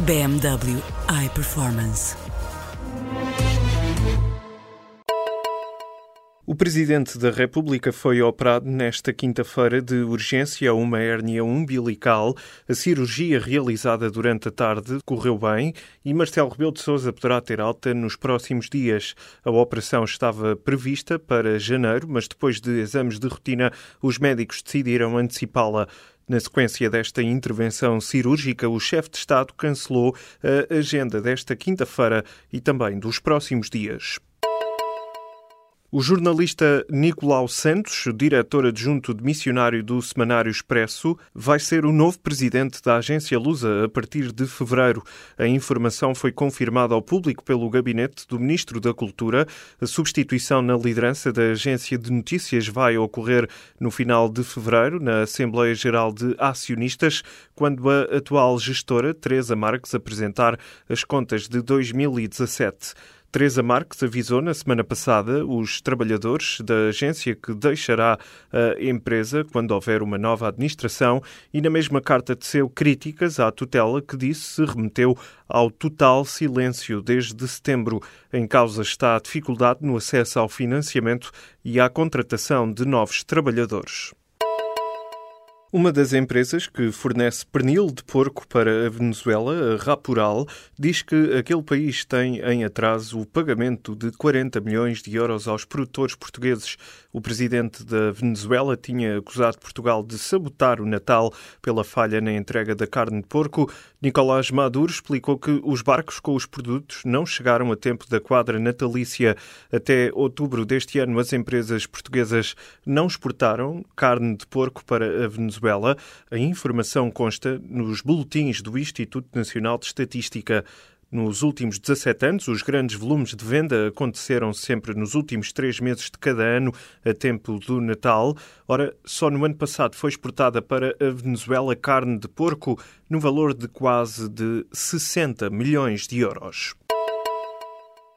BMW iPerformance. O Presidente da República foi operado nesta quinta-feira de urgência a uma hérnia umbilical. A cirurgia realizada durante a tarde correu bem e Marcelo Rebelo de Sousa poderá ter alta nos próximos dias. A operação estava prevista para janeiro, mas depois de exames de rotina, os médicos decidiram antecipá-la. Na sequência desta intervenção cirúrgica, o chefe de Estado cancelou a agenda desta quinta-feira e também dos próximos dias. O jornalista Nicolau Santos, diretor adjunto de missionário do Semanário Expresso, vai ser o novo presidente da agência Lusa a partir de fevereiro. A informação foi confirmada ao público pelo gabinete do Ministro da Cultura. A substituição na liderança da agência de notícias vai ocorrer no final de fevereiro, na Assembleia Geral de Acionistas, quando a atual gestora, Teresa Marques, apresentar as contas de 2017. Teresa Marques avisou na semana passada os trabalhadores da agência que deixará a empresa quando houver uma nova administração e na mesma carta teceu críticas à tutela que disse se remeteu ao total silêncio desde setembro. Em causa está a dificuldade no acesso ao financiamento e à contratação de novos trabalhadores. Uma das empresas que fornece pernil de porco para a Venezuela, a Rapural, diz que aquele país tem em atraso o pagamento de 40 milhões de euros aos produtores portugueses. O presidente da Venezuela tinha acusado Portugal de sabotar o Natal pela falha na entrega da carne de porco. Nicolás Maduro explicou que os barcos com os produtos não chegaram a tempo da quadra natalícia. Até outubro deste ano, as empresas portuguesas não exportaram carne de porco para a Venezuela. A informação consta nos boletins do Instituto Nacional de Estatística. Nos últimos 17 anos, os grandes volumes de venda aconteceram sempre nos últimos três meses de cada ano, a tempo do Natal. Ora, só no ano passado foi exportada para a Venezuela carne de porco no valor de quase de 60 milhões de euros.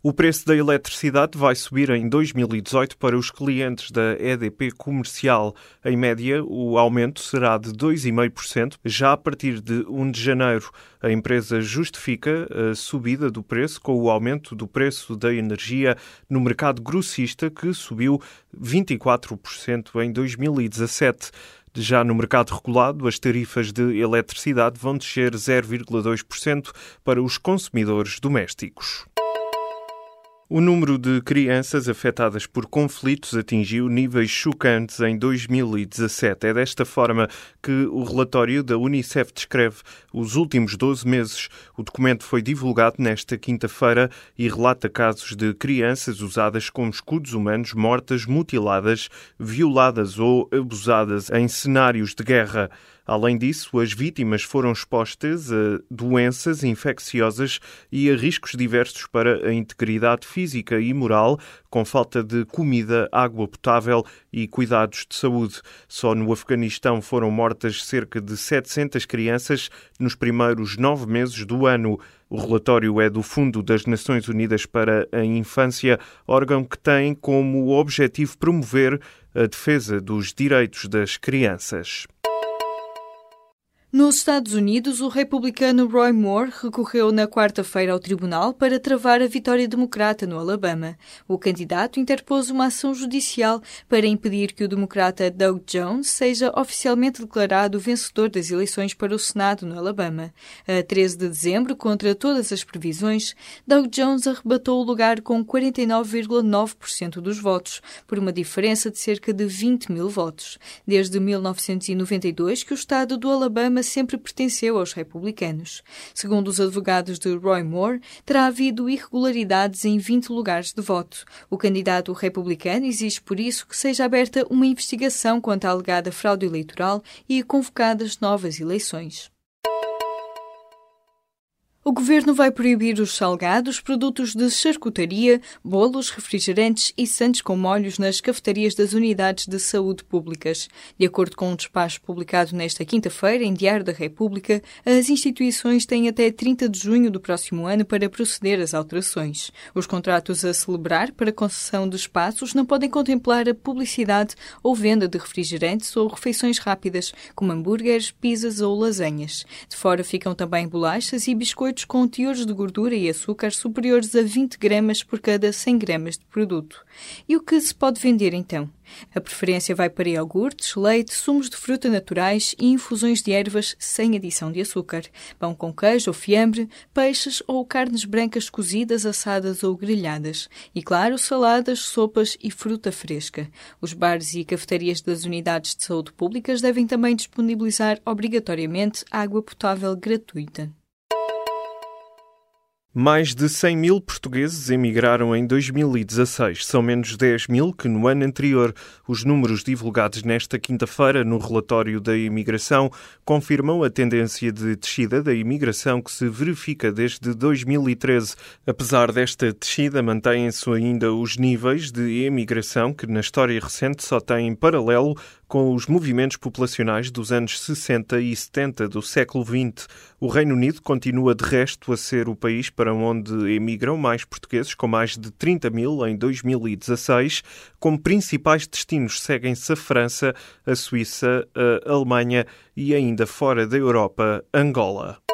O preço da eletricidade vai subir em 2018 para os clientes da EDP comercial. Em média, o aumento será de 2,5% já a partir de 1 de janeiro. A empresa justifica a subida do preço com o aumento do preço da energia no mercado grossista, que subiu 24% em 2017. Já no mercado regulado, as tarifas de eletricidade vão descer 0,2% para os consumidores domésticos. O número de crianças afetadas por conflitos atingiu níveis chocantes em 2017. É desta forma que o relatório da Unicef descreve os últimos 12 meses. O documento foi divulgado nesta quinta-feira e relata casos de crianças usadas como escudos humanos mortas, mutiladas, violadas ou abusadas em cenários de guerra. Além disso, as vítimas foram expostas a doenças infecciosas e a riscos diversos para a integridade física e moral, com falta de comida, água potável e cuidados de saúde. Só no Afeganistão foram mortas cerca de 700 crianças nos primeiros nove meses do ano. O relatório é do Fundo das Nações Unidas para a Infância, órgão que tem como objetivo promover a defesa dos direitos das crianças. Nos Estados Unidos, o republicano Roy Moore recorreu na quarta-feira ao tribunal para travar a vitória democrata no Alabama. O candidato interpôs uma ação judicial para impedir que o democrata Doug Jones seja oficialmente declarado vencedor das eleições para o Senado no Alabama. A 13 de dezembro, contra todas as previsões, Doug Jones arrebatou o lugar com 49,9% dos votos, por uma diferença de cerca de 20 mil votos. Desde 1992 que o estado do Alabama sempre pertenceu aos republicanos. Segundo os advogados de Roy Moore, terá havido irregularidades em 20 lugares de voto. O candidato republicano exige por isso que seja aberta uma investigação quanto à alegada fraude eleitoral e convocadas novas eleições. O governo vai proibir os salgados, produtos de charcutaria, bolos, refrigerantes e sandes com molhos nas cafetarias das unidades de saúde públicas. De acordo com um despacho publicado nesta quinta-feira em Diário da República, as instituições têm até 30 de junho do próximo ano para proceder às alterações. Os contratos a celebrar para concessão de espaços não podem contemplar a publicidade ou venda de refrigerantes ou refeições rápidas, como hambúrgueres, pizzas ou lasanhas. De fora ficam também bolachas e biscoitos com teores de gordura e açúcar superiores a 20 gramas por cada 100 gramas de produto. E o que se pode vender então? A preferência vai para iogurtes, leite, sumos de fruta naturais e infusões de ervas sem adição de açúcar, pão com queijo ou fiambre, peixes ou carnes brancas cozidas, assadas ou grelhadas, e claro, saladas, sopas e fruta fresca. Os bares e cafetarias das unidades de saúde públicas devem também disponibilizar obrigatoriamente água potável gratuita. Mais de 100 mil portugueses emigraram em 2016. São menos 10 mil que no ano anterior. Os números divulgados nesta quinta-feira no relatório da imigração confirmam a tendência de descida da imigração que se verifica desde 2013. Apesar desta descida, mantêm-se ainda os níveis de emigração que na história recente só têm paralelo com os movimentos populacionais dos anos 60 e 70 do século XX. O Reino Unido continua, de resto, a ser o país para onde emigram mais portugueses, com mais de 30 mil em 2016. Como principais destinos seguem-se a França, a Suíça, a Alemanha e ainda fora da Europa, Angola.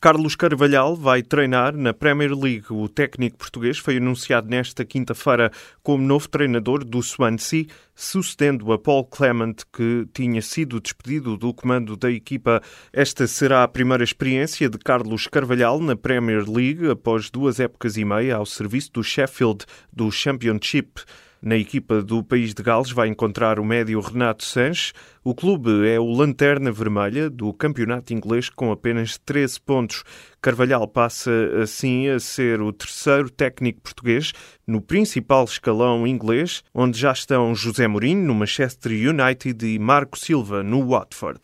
Carlos Carvalhal vai treinar na Premier League. O técnico português foi anunciado nesta quinta-feira como novo treinador do Swansea, sucedendo a Paul Clement, que tinha sido despedido do comando da equipa. Esta será a primeira experiência de Carlos Carvalhal na Premier League após duas épocas e meia ao serviço do Sheffield do Championship. Na equipa do País de Gales vai encontrar o médio Renato Sanches. O clube é o lanterna vermelha do campeonato inglês com apenas 13 pontos. Carvalhal passa assim a ser o terceiro técnico português no principal escalão inglês, onde já estão José Mourinho no Manchester United e Marco Silva no Watford.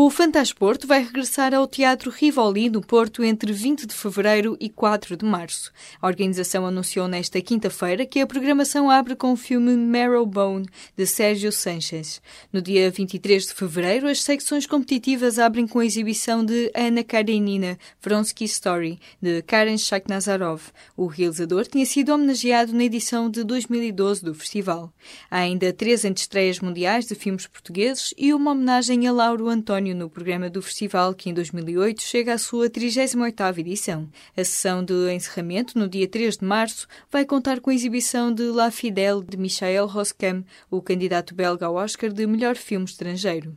O Fantasporto vai regressar ao Teatro Rivoli, no Porto, entre 20 de fevereiro e 4 de março. A organização anunciou nesta quinta-feira que a programação abre com o filme Marrowbone, de Sérgio Sanchez. No dia 23 de fevereiro, as secções competitivas abrem com a exibição de Ana Karenina, Vronsky Story, de Karen Shakhnazarov. O realizador tinha sido homenageado na edição de 2012 do festival. Há ainda três estreias mundiais de filmes portugueses e uma homenagem a Lauro António No programa do festival, que em 2008 chega à sua 38ª edição. A sessão de encerramento, no dia 3 de março, vai contar com a exibição de La Fidèle de Michael Roscam, o candidato belga ao Oscar de melhor filme estrangeiro.